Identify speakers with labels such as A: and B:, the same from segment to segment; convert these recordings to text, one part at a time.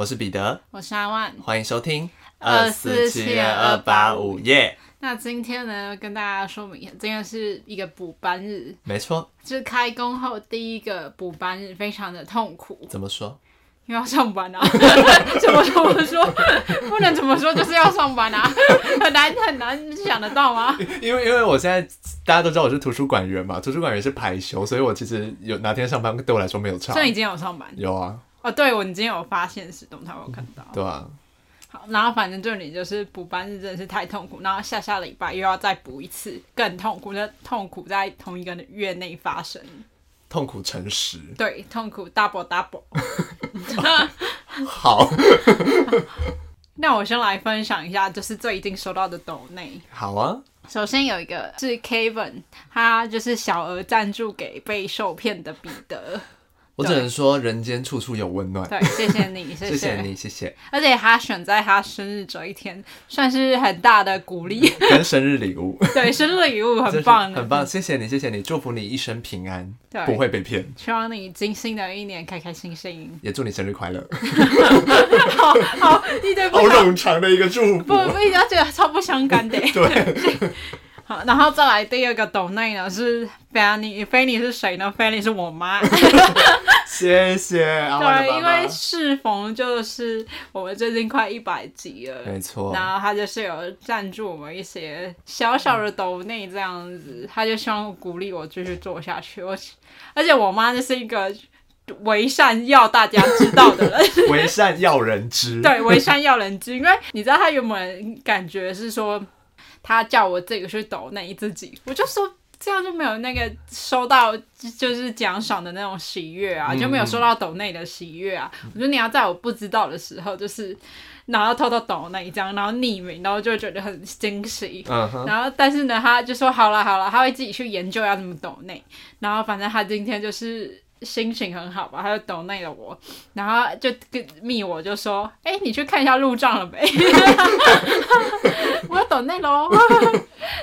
A: 我是彼得，
B: 我是阿万，
A: 欢迎收听二四七二八五耶。
B: 那今天呢，跟大家说明一下，今天是一个补班日，
A: 没错，
B: 就是开工后第一个补班日，非常的痛苦。
A: 怎么说？
B: 因为要上班啊！怎么说？不能怎么说，就是要上班啊！很难很难想得到吗？
A: 因为因为我现在大家都知道我是图书馆员嘛，图书馆员是排休，所以我其实有哪天上班对我来说没有差。
B: 所以你今天有上班？
A: 有啊。
B: 哦，对，我你今天有发现实动态，我有看到。
A: 对啊。
B: 好，然后反正这里就是补班日真的是太痛苦，然后下下礼拜又要再补一次，更痛苦的痛苦在同一个月内发生。
A: 痛苦乘十，
B: 对，痛苦 double double。
A: 好，
B: 那我先来分享一下，就是最近收到的抖内。
A: 好啊，
B: 首先有一个是 Kevin，他就是小额赞助给被受骗的彼得。
A: 我只能说，人间处处有温暖。
B: 对，谢谢你，
A: 谢谢，你，谢谢。
B: 而且他选在他生日这一天，算是很大的鼓励，
A: 跟生日礼物。
B: 对，生日礼物很棒，
A: 很棒。谢谢你，谢谢你，祝福你一生平安，不会被骗。
B: 希望你今新的一年开开心心，
A: 也祝你生日快乐。
B: 好好，一对
A: 好冗长的一个祝福，
B: 不不，一定要觉得超不相干的。
A: 对。
B: 好，然后再来第二个抖内呢是 Fanny，Fanny 是谁呢？Fanny 是我妈。
A: 谢谢。
B: 对，因为适逢就是我们最近快一百集了，
A: 没错。
B: 然后他就是有赞助我们一些小小的抖内这样子，他就希望鼓励我继续做下去。我而且我妈就是一个为善要大家知道的人，
A: 为善要人知。
B: 对，为善要人知，因为你知道他有没有感觉是说。他叫我自己去抖内自己，我就说这样就没有那个收到就是奖赏的那种喜悦啊，就没有收到抖内的喜悦啊。嗯、我说你要在我不知道的时候，就是然后偷偷抖那一张，然后匿名，然后就觉得很惊喜。Uh. 然后但是呢，他就说好了好了，他会自己去研究要怎么抖内。然后反正他今天就是。心情很好吧，他就抖内了我，然后就跟密我就说，哎、欸，你去看一下路障了没？我要抖内喽。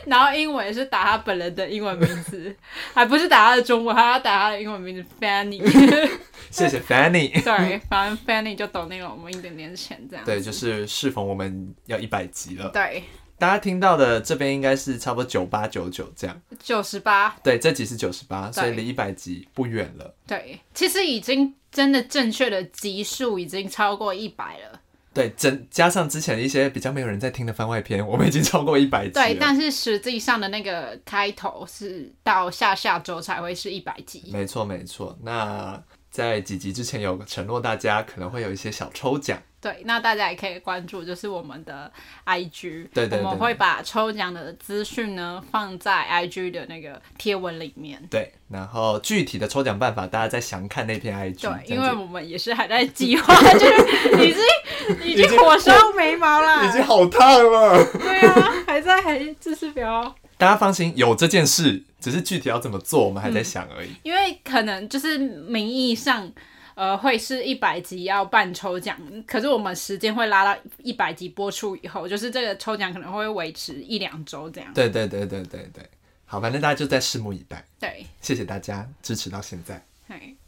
B: 然后英文是打他本人的英文名字，还不是打他的中文，还要打他的英文名字 Fanny。
A: 谢谢 Fanny。
B: 对，反正 Fanny 就抖内了我们一点点钱这样。
A: 对，就是适逢我们要一百集了。
B: 对。
A: 大家听到的这边应该是差不多九八九九这样，
B: 九十八，
A: 对，这集是九十八，所以离一百集不远了。
B: 对，其实已经真的正确的集数已经超过一百了。
A: 对，整加上之前一些比较没有人在听的番外篇，我们已经超过一百集。
B: 对，但是实际上的那个开头是到下下周才会是一百集。
A: 没错，没错。那在几集之前有承诺，大家可能会有一些小抽奖。
B: 对，那大家也可以关注，就是我们的 IG，
A: 对，对对，
B: 我们会把抽奖的资讯呢放在 IG 的那个贴文里面。
A: 对，然后具体的抽奖办法，大家再详看那篇 IG。
B: 对，因为我们也是还在计划，就是 已经已经火烧眉毛了，
A: 已经好烫了。
B: 对啊，还在还就是比较。
A: 大家放心，有这件事，只是具体要怎么做，我们还在想而已。嗯，
B: 因为可能就是名义上。呃，会是一百集要办抽奖，可是我们时间会拉到一百集播出以后，就是这个抽奖可能会维持一两周这样。
A: 对对对对对对，好，反正大家就在拭目以待。
B: 对，
A: 谢谢大家支持到现在。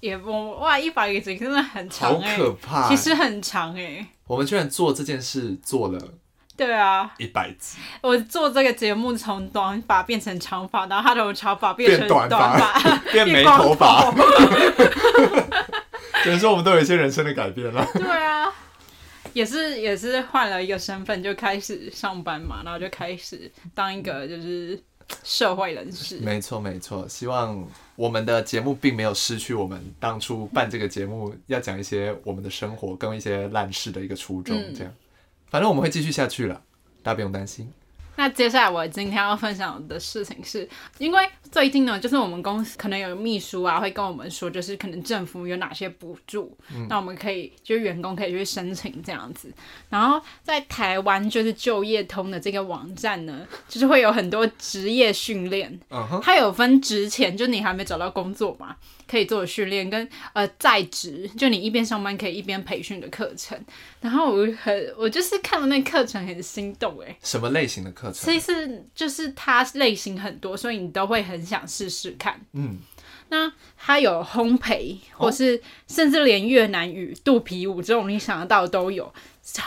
B: 也不哇，一百集真的很长，
A: 好可怕，
B: 其实很长哎。
A: 我们居然做这件事做了，
B: 对啊，
A: 一百集。
B: 我做这个节目从短发变成长发，然后他从长发变成短发，
A: 变没头发。只能说我们都有一些人生的改变了。
B: 对啊，也是也是换了一个身份就开始上班嘛，然后就开始当一个就是社会人士。
A: 没错没错，希望我们的节目并没有失去我们当初办这个节目要讲一些我们的生活跟一些烂事的一个初衷。这样，嗯、反正我们会继续下去了，大家不用担心。
B: 那接下来我今天要分享的事情是，因为最近呢，就是我们公司可能有秘书啊，会跟我们说，就是可能政府有哪些补助，嗯、那我们可以就是员工可以去申请这样子。然后在台湾就是就业通的这个网站呢，就是会有很多职业训练，它有分职前，就你还没找到工作嘛。可以做训练跟呃在职，就你一边上班可以一边培训的课程。然后我很我就是看了那课程很心动哎。
A: 什么类型的课程？
B: 其实就是它类型很多，所以你都会很想试试看。嗯。那它有烘焙，或是甚至连越南语、肚皮舞这种你想得到的都有，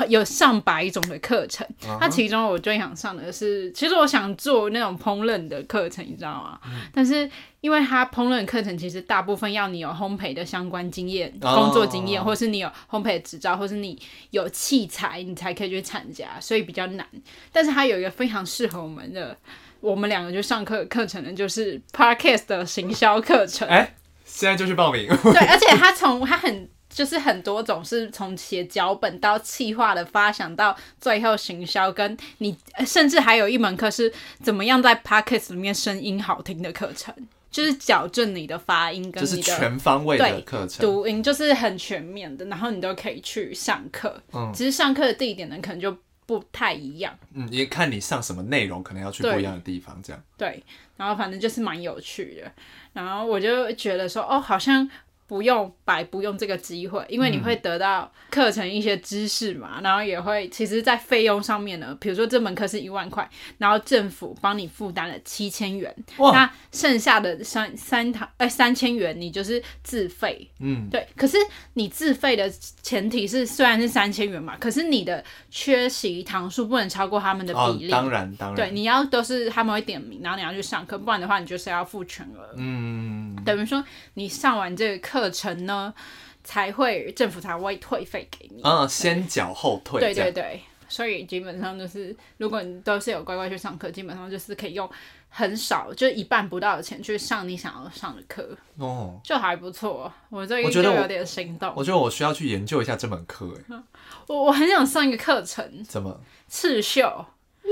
B: 有上百种的课程。它其中我最想上的是，其实我想做那种烹饪的课程，你知道吗？但是因为它烹饪课程其实大部分要你有烘焙的相关经验、工作经验，或是你有烘焙的执照，或是你有器材，你才可以去参加，所以比较难。但是它有一个非常适合我们的。我们两个就上课课程的就是 Podcast 的行销课程。哎、欸，
A: 现在就去报名。
B: 对，而且它从它很就是很多种，是从写脚本到企划的发想到最后行销，跟你甚至还有一门课是怎么样在 Podcast 里面声音好听的课程，就是矫正你的发音跟你的
A: 就是全方位的课程，
B: 读音就是很全面的，然后你都可以去上课。嗯，其实上课的地点呢，可能就。不太一样，
A: 嗯，也看你上什么内容，可能要去不一样的地方，这样。
B: 对，然后反正就是蛮有趣的，然后我就觉得说，哦，好像。不用白不用这个机会，因为你会得到课程一些知识嘛，嗯、然后也会其实，在费用上面呢，比如说这门课是一万块，然后政府帮你负担了七千元，那剩下的三三堂哎三千元你就是自费，嗯，对。可是你自费的前提是虽然是三千元嘛，可是你的缺席堂数不能超过他们的比例，
A: 哦、当然当然，
B: 对，你要都是他们会点名，然后你要去上课，不然的话你就是要付全额，嗯，等于说你上完这个课。课程呢，才会政府才会退费给你。
A: 嗯，先缴后退。
B: 对对对，所以基本上就是，如果你都是有乖乖去上课，基本上就是可以用很少，就一半不到的钱去上你想要上的课。哦，就还不错。我这一就有点心动。
A: 我觉得我需要去研究一下这门课。哎，
B: 我我很想上一个课程。
A: 怎么？
B: 刺绣。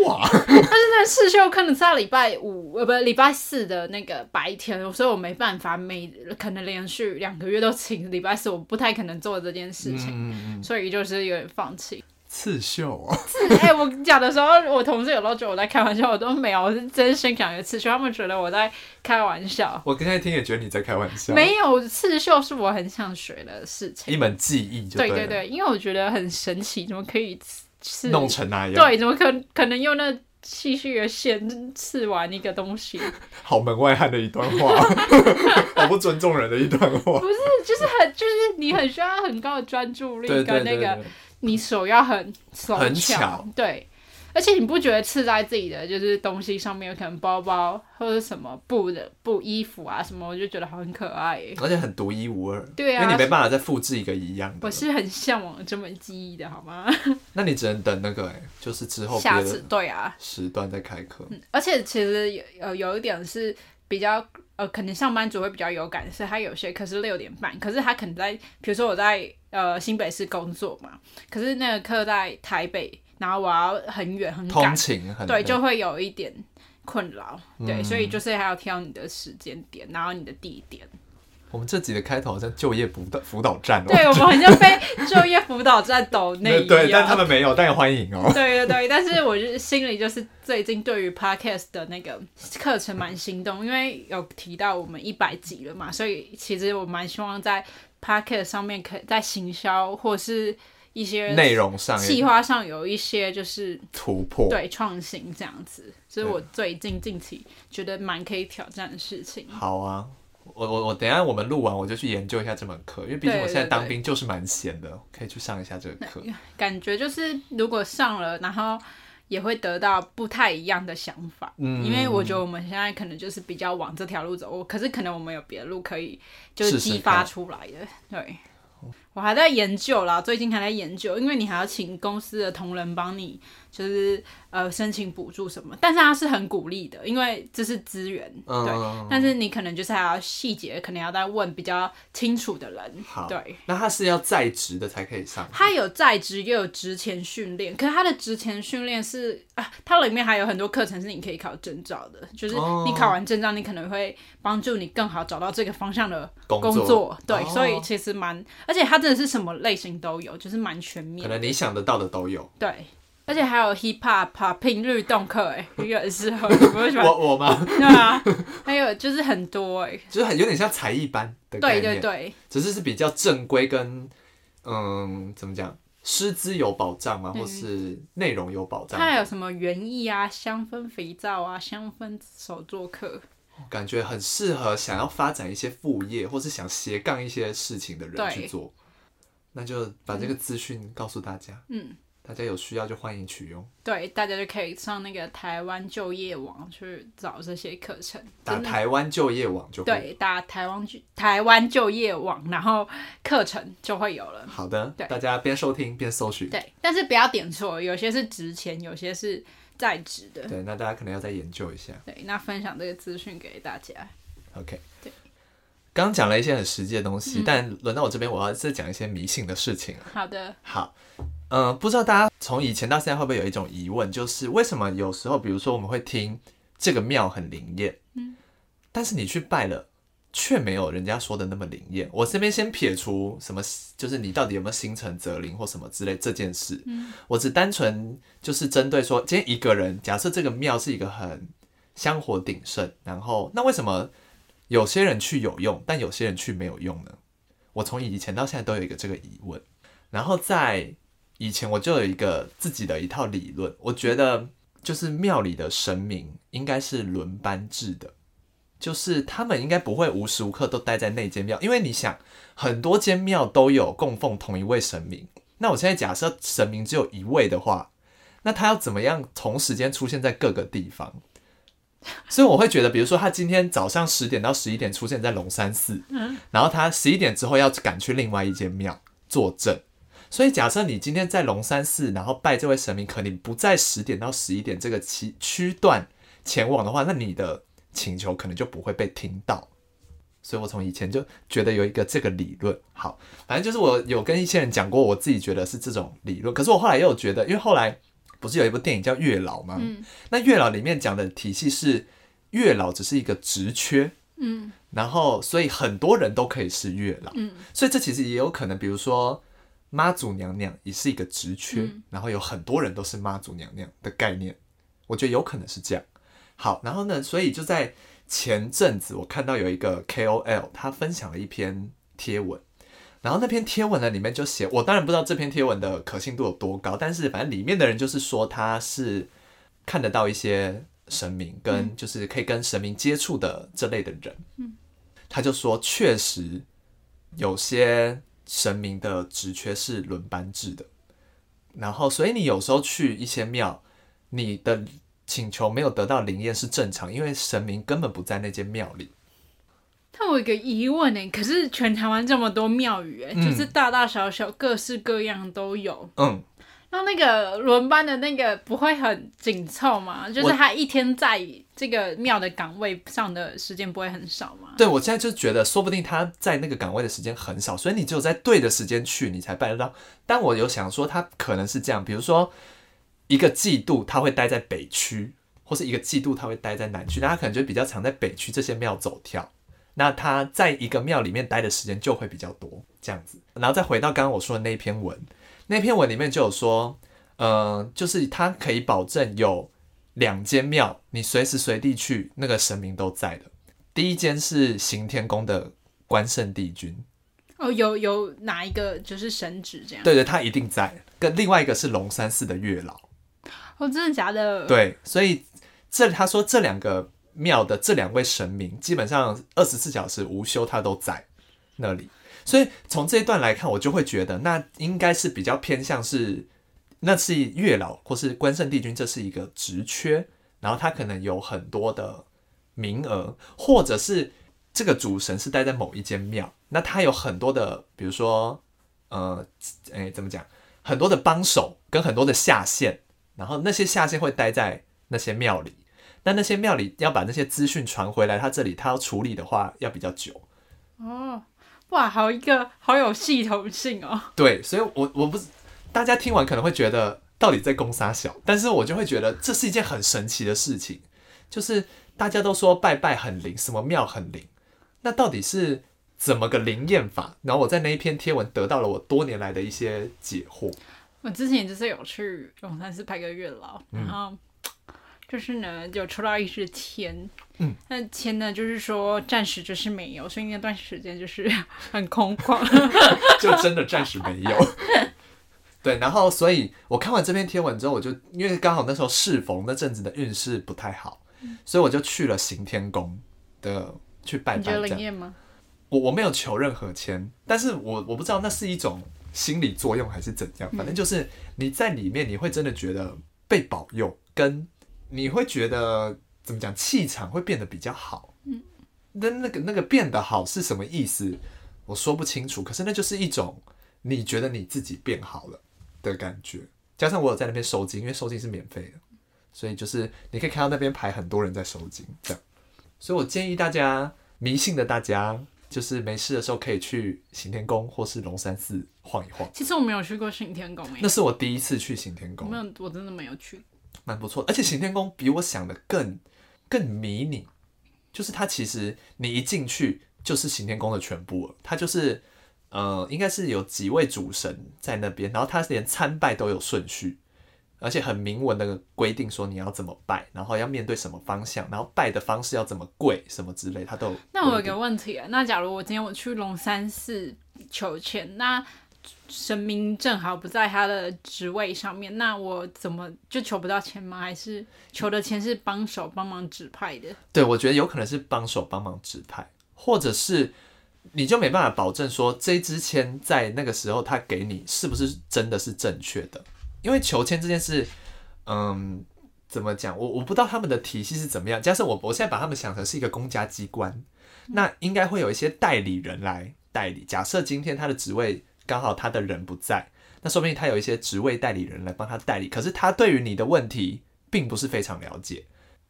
B: 哇！但是那刺绣可能在礼拜五呃，不礼拜四的那个白天，所以我没办法每可能连续两个月都请礼拜四，我不太可能做这件事情，嗯、所以就是有点放弃。
A: 刺绣啊！
B: 刺哎、欸，我讲的时候，我同事有时候觉得我在开玩笑，我都没有，我是真心讲一个刺绣，他们觉得我在开玩笑。
A: 我刚才听也觉得你在开玩笑。
B: 没有，刺绣是我很想学的事情，
A: 一门技艺对。
B: 对对对，因为我觉得很神奇，怎么可以？是
A: 弄成那样，
B: 对，怎么可可能用那细细的线刺完一个东西？
A: 好门外汉的一段话，好不尊重人的一段话。
B: 不是，就是很，就是你很需要很高的专注力，跟那个你手要很很巧，对。而且你不觉得刺在自己的就是东西上面，可能包包或者什么布的布衣服啊什么，我就觉得很可爱，而
A: 且很独一无二。
B: 对啊，
A: 因为你没办法再复制一个一样的。
B: 我是很向往这门技艺的，好吗？
A: 那你只能等那个哎，就是之后
B: 下次对啊
A: 时段再开课。
B: 嗯，而且其实有呃有一点是比较呃，可能上班族会比较有感的是，他有些课是六点半，可是他可能在比如说我在呃新北市工作嘛，可是那个课在台北。然后我要很远很赶，对，就会有一点困扰，嗯、对，所以就是还要挑你的时间点，然后你的地点。
A: 我们这集的开头好像就业辅导辅导站，
B: 对，我们好像被就业辅导站抖内
A: 对，但他们没有，但也欢迎哦。
B: 对对对，但是我就心里就是最近对于 Podcast 的那个课程蛮心动，因为有提到我们一百集了嘛，所以其实我蛮希望在 Podcast 上面可以在行销或是。一些
A: 内容上、
B: 计划上有一些就是
A: 突破，
B: 对创新这样子，所以我最近近期觉得蛮可以挑战的事情。
A: 好啊，我我我等一下我们录完我就去研究一下这门课，因为毕竟我现在当兵就是蛮闲的，可以去上一下这个课。
B: 感觉就是如果上了，然后也会得到不太一样的想法。嗯，因为我觉得我们现在可能就是比较往这条路走，我可是可能我们有别的路可以就是激发出来的，试试对。我还在研究啦，最近还在研究，因为你还要请公司的同仁帮你，就是呃申请补助什么，但是他是很鼓励的，因为这是资源，嗯、对。但是你可能就是还要细节，可能要再问比较清楚的人。好，对。
A: 那他是要在职的才可以上？
B: 他有在职，又有职前训练，可是他的职前训练是啊，它里面还有很多课程是你可以考证照的，就是你考完证照，你可能会帮助你更好找到这个方向的工作。工作对，哦、所以其实蛮，而且他。真的是什么类型都有，就是蛮全面。
A: 可能你想得到的都有。
B: 对，而且还有 hip hop、popping 律动课，哎，一个很适合。你不会喜欢
A: 我我吗？
B: 对啊，还有就是很多哎，
A: 就是很有点像才艺班的。
B: 对对对，
A: 只是是比较正规跟嗯，怎么讲，师资有保障吗？或是内容有保障？
B: 它还有什么园艺啊、香氛肥皂啊、香氛手作课。
A: 感觉很适合想要发展一些副业，或是想斜杠一些事情的人去做。那就把这个资讯告诉大家。嗯。大家有需要就欢迎取用。
B: 对，大家就可以上那个台湾就业网去找这些课程。
A: 打台湾就业网就可以。
B: 对，打台湾就台湾就业网，然后课程就会有了。
A: 好的，对，大家边收听边搜寻。
B: 对，但是不要点错，有些是值钱，有些是在职的。
A: 对，那大家可能要再研究一下。
B: 对，那分享这个资讯给大家。
A: OK。
B: 对。
A: 刚讲了一些很实际的东西，嗯、但轮到我这边，我要再讲一些迷信的事情。
B: 好的。
A: 好。嗯、呃，不知道大家从以前到现在会不会有一种疑问，就是为什么有时候，比如说我们会听这个庙很灵验，嗯，但是你去拜了，却没有人家说的那么灵验。我这边先撇除什么，就是你到底有没有心诚则灵或什么之类这件事，嗯，我只单纯就是针对说，今天一个人假设这个庙是一个很香火鼎盛，然后那为什么有些人去有用，但有些人去没有用呢？我从以前到现在都有一个这个疑问，然后在。以前我就有一个自己的一套理论，我觉得就是庙里的神明应该是轮班制的，就是他们应该不会无时无刻都待在那间庙，因为你想很多间庙都有供奉同一位神明，那我现在假设神明只有一位的话，那他要怎么样同时间出现在各个地方？所以我会觉得，比如说他今天早上十点到十一点出现在龙山寺，然后他十一点之后要赶去另外一间庙作证。所以，假设你今天在龙山寺，然后拜这位神明，可能不在十点到十一点这个期区段前往的话，那你的请求可能就不会被听到。所以我从以前就觉得有一个这个理论。好，反正就是我有跟一些人讲过，我自己觉得是这种理论。可是我后来又觉得，因为后来不是有一部电影叫《月老》吗？嗯。那《月老》里面讲的体系是月老只是一个职缺，嗯，然后所以很多人都可以是月老，嗯，所以这其实也有可能，比如说。妈祖娘娘也是一个职缺，嗯，然后有很多人都是妈祖娘娘的概念，我觉得有可能是这样。好，然后呢，所以就在前阵子，我看到有一个 KOL，他分享了一篇贴文，然后那篇贴文呢里面就写，我当然不知道这篇贴文的可信度有多高，但是反正里面的人就是说他是看得到一些神明，跟就是可以跟神明接触的这类的人，嗯，他就说确实有些。神明的职缺是轮班制的，然后所以你有时候去一些庙，你的请求没有得到灵验是正常，因为神明根本不在那间庙里。
B: 但我有一个疑问呢，可是全台湾这么多庙宇，哎、嗯，就是大大小小、各式各样都有，嗯。那那个轮班的那个不会很紧凑吗？就是他一天在这个庙的岗位上的时间不会很少吗？
A: 对，我现在就觉得，说不定他在那个岗位的时间很少，所以你只有在对的时间去，你才拜得到。但我有想说，他可能是这样，比如说一个季度他会待在北区，或是一个季度他会待在南区，那他可能就比较常在北区这些庙走跳。那他在一个庙里面待的时间就会比较多，这样子。然后再回到刚刚我说的那篇文。那篇文里面就有说，呃，就是他可以保证有两间庙，你随时随地去，那个神明都在的。第一间是行天宫的关圣帝君，
B: 哦，有有哪一个就是神职这样？
A: 对对，他一定在。跟另外一个是龙山寺的月老，
B: 哦，真的假的？
A: 对，所以这他说这两个庙的这两位神明，基本上二十四小时无休，他都在那里。所以从这一段来看，我就会觉得那应该是比较偏向是，那是月老或是关圣帝君，这是一个职缺，然后他可能有很多的名额，或者是这个主神是待在某一间庙，那他有很多的，比如说，呃，诶，怎么讲，很多的帮手跟很多的下线，然后那些下线会待在那些庙里，那那些庙里要把那些资讯传回来，他这里他要处理的话要比较久，
B: 哦。哇，好一个好有系统性哦！
A: 对，所以我，我我不是大家听完可能会觉得到底在攻杀小，但是我就会觉得这是一件很神奇的事情，就是大家都说拜拜很灵，什么庙很灵，那到底是怎么个灵验法？然后我在那一篇贴文得到了我多年来的一些解惑。
B: 我之前就是有去永山寺拜个月老，然后。嗯就是呢，就抽到一支签，嗯，那签呢，就是说暂时就是没有，所以那段时间就是 很空旷，
A: 就真的暂时没有。对，然后所以我看完这篇贴文之后，我就因为刚好那时候适逢那阵子的运势不太好，所以我就去了行天宫，的去拜拜。
B: 你觉得灵验吗？
A: 我我没有求任何签，但是我我不知道那是一种心理作用还是怎样，反正就是你在里面，你会真的觉得被保佑，跟你会觉得怎么讲，气场会变得比较好。嗯，那那个那个变得好是什么意思？我说不清楚，可是那就是一种你觉得你自己变好了的感觉。加上我有在那边收金，因为收金是免费的，所以就是你可以看到那边排很多人在收金，这样。所以我建议大家迷信的大家，就是没事的时候可以去行天宫或是龙山寺晃一晃。
B: 其实我没有去过行天宫，
A: 那是我第一次去行天宫。
B: 没有，我真的没有去。
A: 蛮不错，而且行天宫比我想的更更迷你，就是它其实你一进去就是行天宫的全部了，它就是。呃，应该是有几位主神在那边，然后他连参拜都有顺序，而且很明文的规定说你要怎么拜，然后要面对什么方向，然后拜的方式要怎么跪什么之类，他都有。
B: 那我有个问题啊，那假如我今天我去龙山寺求签，那神明正好不在他的职位上面，那我怎么就求不到签吗？还是求的签是帮手帮忙指派的？
A: 对，我觉得有可能是帮手帮忙指派，或者是。你就没办法保证说这支签在那个时候他给你是不是真的是正确的，因为求签这件事，嗯，怎么讲？我我不知道他们的体系是怎么样。加上我我现在把他们想成是一个公家机关，那应该会有一些代理人来代理。假设今天他的职位刚好他的人不在，那说不定他有一些职位代理人来帮他代理。可是他对于你的问题并不是非常了解，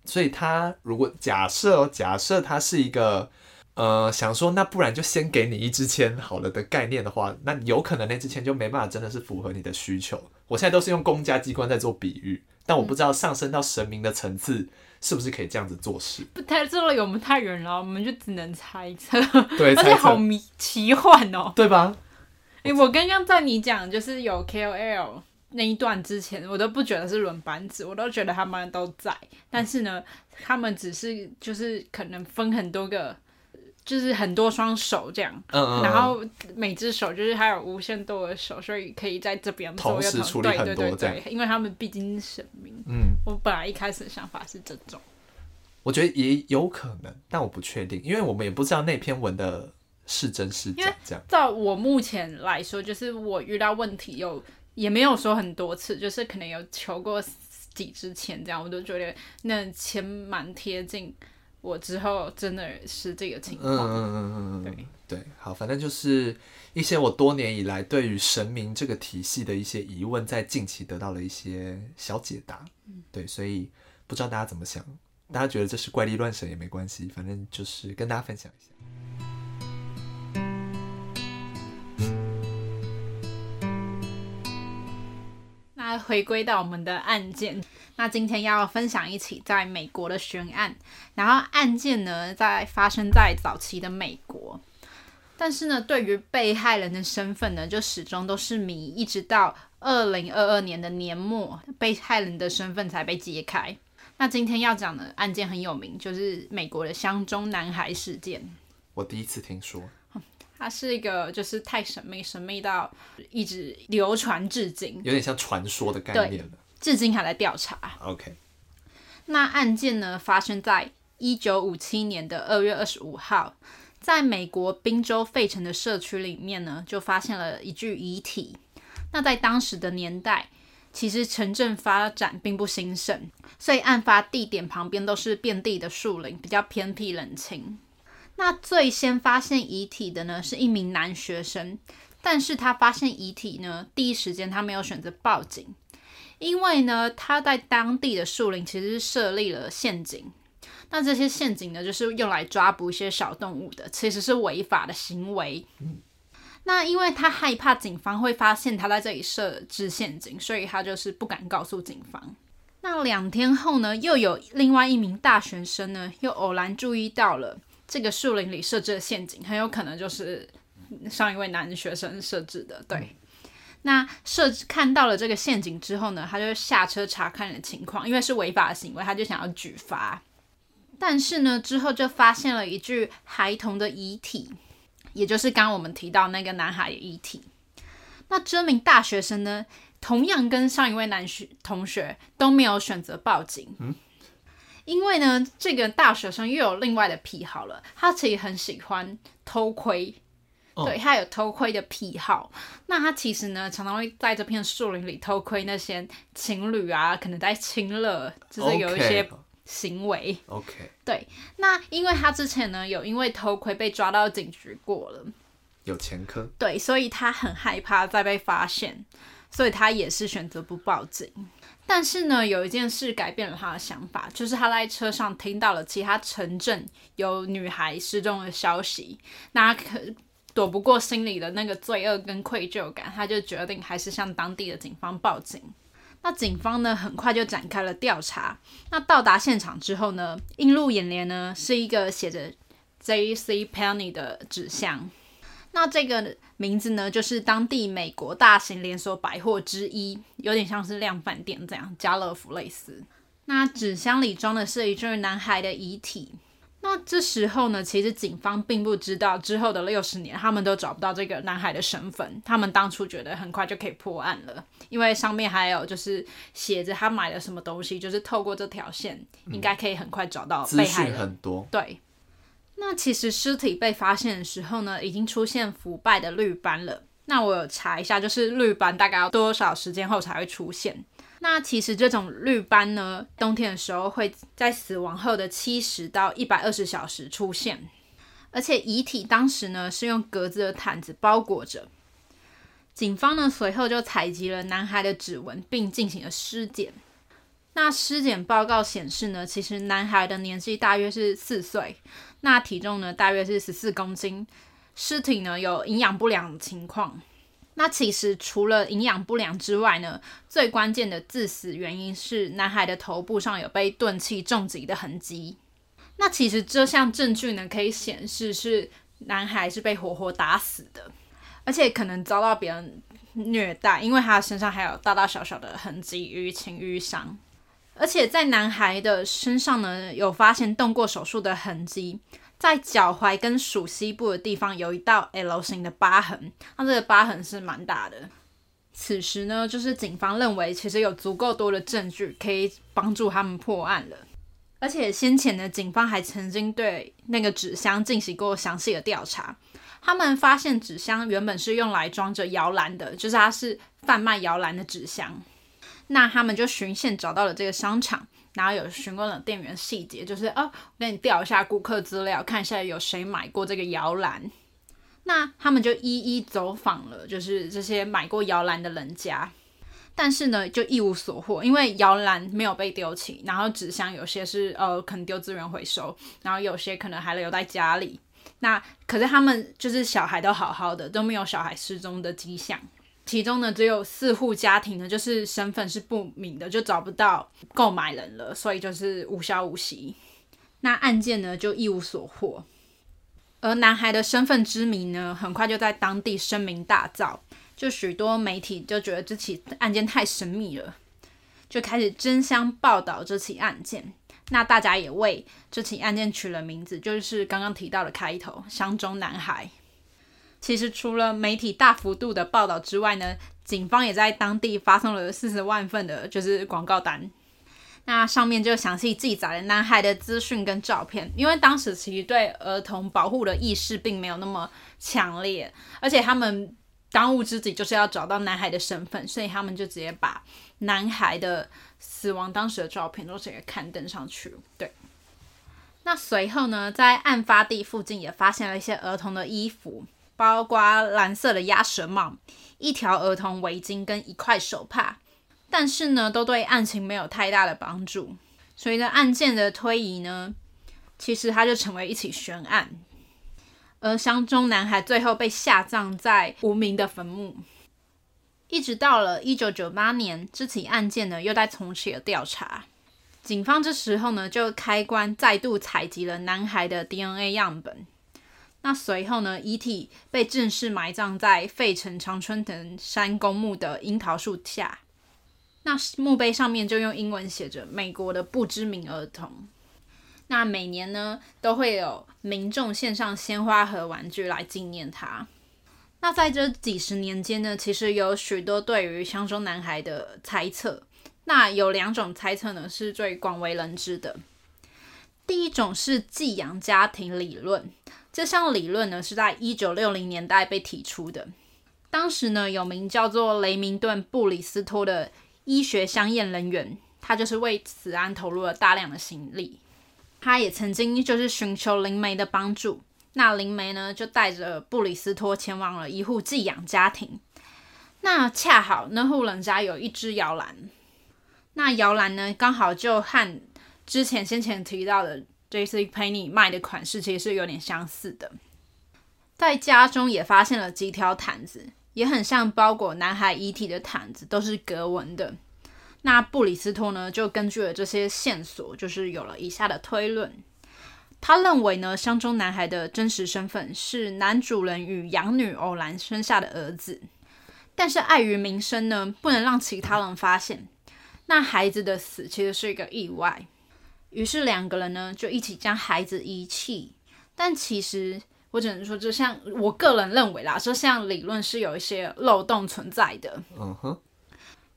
A: 所以他如果假设假设他是一个。呃，想说那不然就先给你一支签好了的概念的话，那有可能那支签就没办法真的是符合你的需求。我现在都是用公家机关在做比喻，但我不知道上升到神明的层次是不是可以这样子做事。
B: 不太这离我们太远了，我们就只能猜测。对，而且好迷奇幻哦，
A: 对吧？
B: 哎、欸，我刚刚在你讲就是有 KOL 那一段之前，我都不觉得是轮班制，我都觉得他们都在，但是呢，他们只是就是可能分很多个。就是很多双手这样，嗯嗯，然后每只手就是还有无限多的手，所以可以在这边
A: 同时处理很多，对对对，
B: 因为他们毕竟是神明。嗯，我本来一开始的想法是这种，
A: 我觉得也有可能，但我不确定，因为我们也不知道那篇文的是真是假。这样，
B: 照我目前来说，就是我遇到问题有也没有说很多次，就是可能有求过几支钱这样，我都觉得那钱蛮贴近。我之后真的是这个情况，嗯嗯嗯嗯嗯，对
A: 对，好，反正就是一些我多年以来对于神明这个体系的一些疑问，在近期得到了一些小解答，嗯，对，所以不知道大家怎么想，大家觉得这是怪力乱神也没关系，反正就是跟大家分享一下。
B: 回归到我们的案件。那今天要分享一起在美国的悬案，然后案件呢在发生在早期的美国，但是呢对于被害人的身份呢就始终都是谜，一直到二零二二年的年末，被害人的身份才被揭开。那今天要讲的案件很有名，就是美国的乡中男孩事件。
A: 我第一次听说，
B: 它是一个就是太神秘，神秘到一直流传至今，
A: 有点像传说的概念了。
B: 至今还在调查。
A: OK，
B: 那案件呢，发生在一九五七年的二月二十五号，在美国宾州费城的社区里面呢，就发现了一具遗体。那在当时的年代，其实城镇发展并不兴盛，所以案发地点旁边都是遍地的树林，比较偏僻冷清。那最先发现遗体的呢，是一名男学生，但是他发现遗体呢，第一时间他没有选择报警。因为呢，他在当地的树林其实设立了陷阱，那这些陷阱呢，就是用来抓捕一些小动物的，其实是违法的行为。那因为他害怕警方会发现他在这里设置陷阱，所以他就是不敢告诉警方。那两天后呢，又有另外一名大学生呢，又偶然注意到了这个树林里设置的陷阱，很有可能就是上一位男学生设置的，对。嗯那设看到了这个陷阱之后呢，他就下车查看了情况，因为是违法的行为，他就想要举发。但是呢，之后就发现了一具孩童的遗体，也就是刚刚我们提到那个男孩的遗体。那这名大学生呢，同样跟上一位男学同学都没有选择报警，因为呢，这个大学生又有另外的癖好了，他其实很喜欢偷窥。对，他有偷窥的癖好，那他其实呢，常常会在这片树林里偷窥那些情侣啊，可能在亲热，就是有一些行为。
A: OK，
B: 对，那因为他之前呢，有因为偷窥被抓到警局过了，
A: 有前科。
B: 对，所以他很害怕再被发现，所以他也是选择不报警。但是呢，有一件事改变了他的想法，就是他在车上听到了其他城镇有女孩失踪的消息，那可。躲不过心里的那个罪恶跟愧疚感，他就决定还是向当地的警方报警。那警方呢，很快就展开了调查。那到达现场之后呢，映入眼帘呢是一个写着 J.C.Penny 的纸箱。那这个名字呢，就是当地美国大型连锁百货之一，有点像是量贩店这样，家乐福类似。那纸箱里装的是一具男孩的遗体。那这时候呢，其实警方并不知道之后的六十年，他们都找不到这个男孩的身份。他们当初觉得很快就可以破案了，因为上面还有就是写着他买了什么东西，就是透过这条线，应该可以很快找到被害
A: 很多。
B: 对。那其实尸体被发现的时候呢，已经出现腐败的绿斑了。那我有查一下，就是绿斑大概要多少时间后才会出现？那其实这种绿斑呢，冬天的时候会在死亡后的七十到一百二十小时出现，而且遗体当时呢是用格子的毯子包裹着。警方呢随后就采集了男孩的指纹，并进行了尸检。那尸检报告显示呢，其实男孩的年纪大约是四岁，那体重呢大约是十四公斤，尸体呢有营养不良情况。那其实除了营养不良之外呢，最关键的致死原因是男孩的头部上有被钝器重击的痕迹。那其实这项证据呢，可以显示是男孩是被活活打死的，而且可能遭到别人虐待，因为他身上还有大大小小的痕迹，淤青淤伤。而且在男孩的身上呢，有发现动过手术的痕迹。在脚踝跟属膝部的地方有一道 L 型的疤痕，那这个疤痕是蛮大的。此时呢，就是警方认为其实有足够多的证据可以帮助他们破案了。而且先前的警方还曾经对那个纸箱进行过详细的调查，他们发现纸箱原本是用来装着摇篮的，就是它是贩卖摇篮的纸箱。那他们就循线找到了这个商场。然后有询问了店员细节，就是哦，我给你调一下顾客资料，看一下有谁买过这个摇篮。那他们就一一走访了，就是这些买过摇篮的人家。但是呢，就一无所获，因为摇篮没有被丢弃，然后纸箱有些是呃可能丢资源回收，然后有些可能还留在家里。那可是他们就是小孩都好好的，都没有小孩失踪的迹象。其中呢，只有四户家庭呢，就是身份是不明的，就找不到购买人了，所以就是无消无息。那案件呢，就一无所获。而男孩的身份之谜呢，很快就在当地声名大噪，就许多媒体就觉得这起案件太神秘了，就开始争相报道这起案件。那大家也为这起案件取了名字，就是刚刚提到的开头——箱中男孩。其实除了媒体大幅度的报道之外呢，警方也在当地发送了四十万份的，就是广告单。那上面就详细记载了男孩的资讯跟照片，因为当时其实对儿童保护的意识并没有那么强烈，而且他们当务之急就是要找到男孩的身份，所以他们就直接把男孩的死亡当时的照片都直接刊登上去。对。那随后呢，在案发地附近也发现了一些儿童的衣服。包括蓝色的鸭舌帽、一条儿童围巾跟一块手帕，但是呢，都对案情没有太大的帮助。随着案件的推移呢，其实它就成为一起悬案，而箱中男孩最后被下葬在无名的坟墓。一直到了一九九八年，这起案件呢又在重启了调查。警方这时候呢就开棺再度采集了男孩的 DNA 样本。那随后呢，遗体被正式埋葬在费城常春藤山公墓的樱桃树下。那墓碑上面就用英文写着“美国的不知名儿童”。那每年呢，都会有民众献上鲜花和玩具来纪念他。那在这几十年间呢，其实有许多对于箱中男孩的猜测。那有两种猜测呢，是最广为人知的。第一种是寄养家庭理论，这项理论呢是在一九六零年代被提出的。当时呢，有名叫做雷明顿·布里斯托的医学相验人员，他就是为此案投入了大量的心力。他也曾经就是寻求灵媒的帮助。那灵媒呢，就带着布里斯托前往了一户寄养家庭。那恰好那户人家有一只摇篮，那摇篮呢，刚好就和之前先前提到的 J.C. Penny 卖的款式其实是有点相似的。在家中也发现了几条毯子，也很像包裹男孩遗体的毯子，都是格纹的。那布里斯托呢，就根据了这些线索，就是有了以下的推论。他认为呢，箱中男孩的真实身份是男主人与养女偶然生下的儿子，但是碍于名声呢，不能让其他人发现。那孩子的死其实是一个意外，于是两个人呢就一起将孩子遗弃。但其实我只能说，就像我个人认为啦，这项理论是有一些漏洞存在的。嗯哼。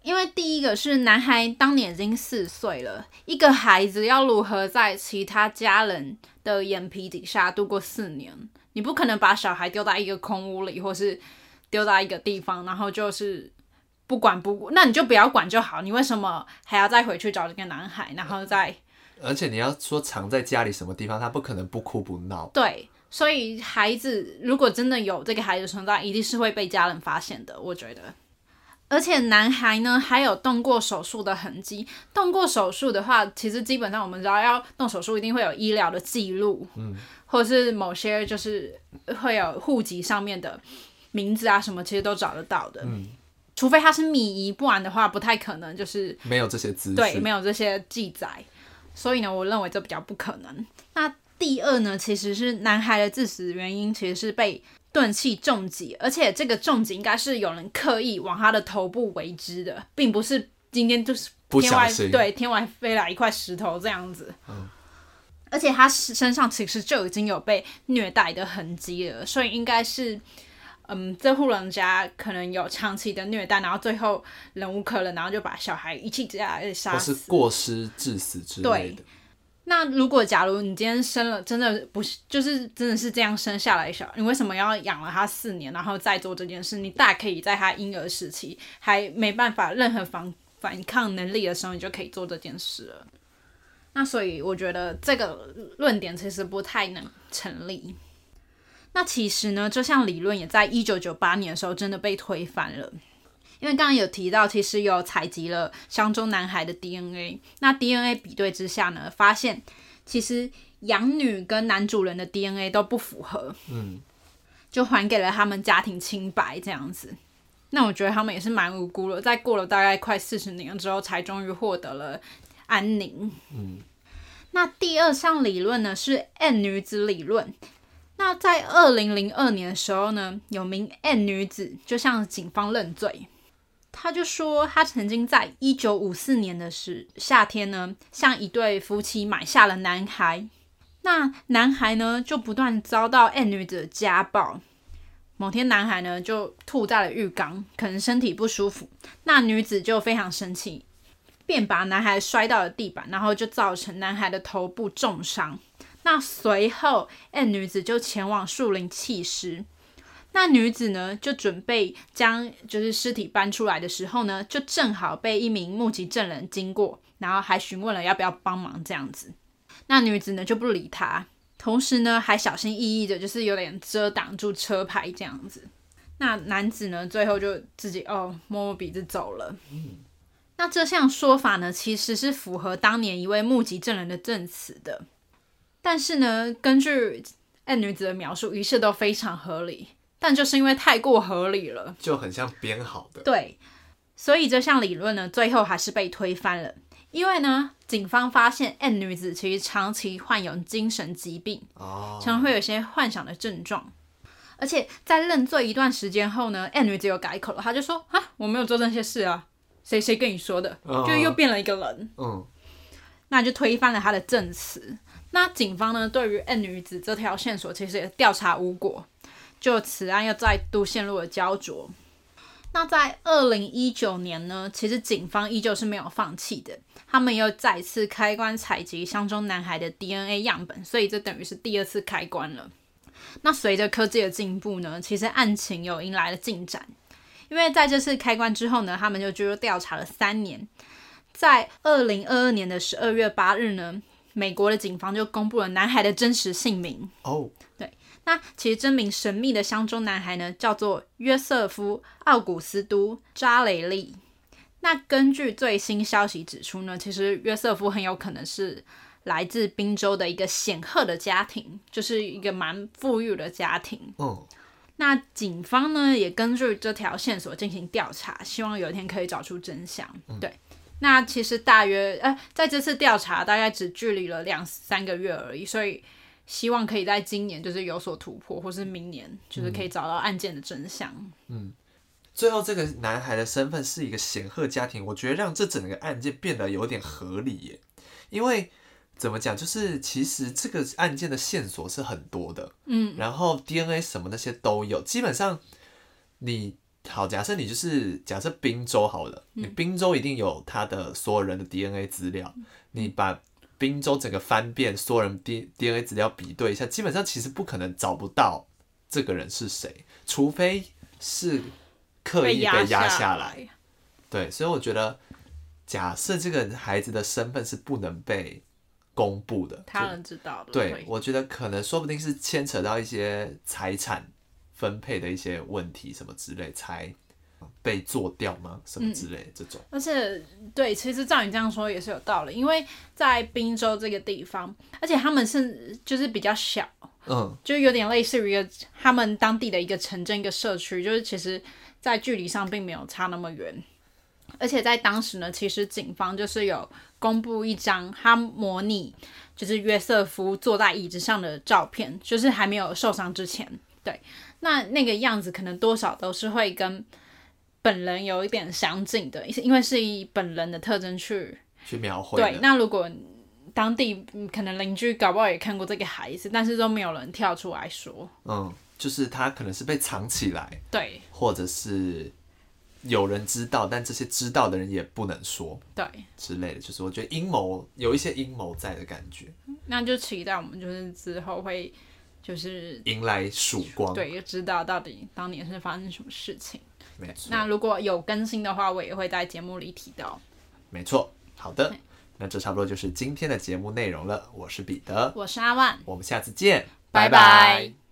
B: 因为第一个是男孩当年已经四岁了，一个孩子要如何在其他家人的眼皮底下度过四年？你不可能把小孩丢在一个空屋里，或是丢在一个地方，然后就是不管不顾，那你就不要管就好。你为什么还要再回去找这个男孩，然后再？
A: 而且你要说藏在家里什么地方，他不可能不哭不闹。
B: 对，所以孩子如果真的有这个孩子存在，一定是会被家人发现的。我觉得。而且男孩呢，还有动过手术的痕迹。动过手术的话，其实基本上我们知道要动手术，一定会有医疗的记录，嗯，或者是某些就是会有户籍上面的名字啊什么，其实都找得到的。嗯，除非他是米姨，不然的话不太可能，就是
A: 没有这些资讯，
B: 对，没有这些记载。所以呢，我认为这比较不可能。那第二呢，其实是男孩的致死原因，其实是被。钝器重击，而且这个重击应该是有人刻意往他的头部为之的，并不是今天就是天外对天外飞来一块石头这样子。嗯，而且他身上其实就已经有被虐待的痕迹了，所以应该是，嗯，这户人家可能有长期的虐待，然后最后忍无可忍，然后就把小孩一气之下杀死，
A: 或是过失致死之类的。
B: 那如果假如你今天生了，真的不是，就是真的是这样生下来的小孩，你为什么要养了他四年，然后再做这件事？你大可以在他婴儿时期还没办法任何反反抗能力的时候，你就可以做这件事了。那所以我觉得这个论点其实不太能成立。那其实呢，这项理论也在一九九八年的时候真的被推翻了。因为刚刚有提到，其实有采集了箱中男孩的 DNA，那 DNA 比对之下呢，发现其实养女跟男主人的 DNA 都不符合，嗯，就还给了他们家庭清白这样子。那我觉得他们也是蛮无辜的，在过了大概快四十年之后，才终于获得了安宁。嗯，那第二项理论呢是 N 女子理论。那在二零零二年的时候呢，有名 N 女子就向警方认罪。他就说，他曾经在一九五四年的时夏天呢，向一对夫妻买下了男孩。那男孩呢，就不断遭到 N 女子的家暴。某天，男孩呢就吐在了浴缸，可能身体不舒服。那女子就非常生气，便把男孩摔到了地板，然后就造成男孩的头部重伤。那随后，N 女子就前往树林弃尸。那女子呢，就准备将就是尸体搬出来的时候呢，就正好被一名目击证人经过，然后还询问了要不要帮忙这样子。那女子呢就不理他，同时呢还小心翼翼的，就是有点遮挡住车牌这样子。那男子呢最后就自己哦摸摸鼻子走了。那这项说法呢其实是符合当年一位目击证人的证词的，但是呢根据 N 女子的描述，一切都非常合理。但就是因为太过合理了，
A: 就很像编好的。
B: 对，所以这项理论呢，最后还是被推翻了。因为呢，警方发现 N 女子其实长期患有精神疾病，哦，常常会有一些幻想的症状。而且在认罪一段时间后呢，N 女子又改口了，她就说：“啊，我没有做这些事啊，谁谁跟你说的？”哦，就又变了一个人。嗯，那就推翻了他的证词。那警方呢，对于 N 女子这条线索，其实也调查无果。就此案又再度陷入了焦灼。那在二零一九年呢，其实警方依旧是没有放弃的，他们又再次开关采集相中男孩的 DNA 样本，所以这等于是第二次开关了。那随着科技的进步呢，其实案情又迎来了进展，因为在这次开关之后呢，他们就进入调查了三年，在二零二二年的十二月八日呢，美国的警方就公布了男孩的真实姓名。
A: 哦，oh.
B: 对。那其实这名神秘的相中男孩呢，叫做约瑟夫·奥古斯都·扎雷利。那根据最新消息指出呢，其实约瑟夫很有可能是来自宾州的一个显赫的家庭，就是一个蛮富裕的家庭。
A: 哦。
B: 那警方呢也根据这条线索进行调查，希望有一天可以找出真相。
A: 嗯、
B: 对。那其实大约呃，在这次调查大概只距离了两三个月而已，所以。希望可以在今年就是有所突破，或是明年就是可以找到案件的真相。
A: 嗯，最后这个男孩的身份是一个显赫家庭，我觉得让这整个案件变得有点合理耶。因为怎么讲，就是其实这个案件的线索是很多的，
B: 嗯，
A: 然后 DNA 什么那些都有。基本上你好，假设你就是假设宾州好了，你宾州一定有他的所有人的 DNA 资料，你把。宾州整个翻遍所有人 D DNA 资料比对一下，基本上其实不可能找不到这个人是谁，除非是刻意被压下来。对，所以我觉得，假设这个孩子的身份是不能被公布的，
B: 他人知道的。
A: 对，我觉得可能说不定是牵扯到一些财产分配的一些问题什么之类才。被做掉吗？什么之类的这种？
B: 嗯、而且，对，其实照你这样说也是有道理，因为在滨州这个地方，而且他们是就是比较小，
A: 嗯，
B: 就有点类似于一个他们当地的一个城镇、一个社区，就是其实在距离上并没有差那么远。而且在当时呢，其实警方就是有公布一张他模拟就是约瑟夫坐在椅子上的照片，就是还没有受伤之前，对，那那个样子可能多少都是会跟。本人有一点相近的，因为是以本人的特征去
A: 去描绘。
B: 对，那如果当地可能邻居搞不好也看过这个孩子，但是都没有人跳出来说。
A: 嗯，就是他可能是被藏起来，
B: 对，
A: 或者是有人知道，但这些知道的人也不能说，
B: 对
A: 之类的。就是我觉得阴谋有一些阴谋在的感觉。
B: 那就期待我们就是之后会就是
A: 迎来曙光，
B: 对，就知道到底当年是发生什么事情。
A: 没错，
B: 那如果有更新的话，我也会在节目里提到。
A: 没错，好的，那这差不多就是今天的节目内容了。我是彼得，
B: 我是阿万，
A: 我们下次见，
B: 拜拜。拜拜。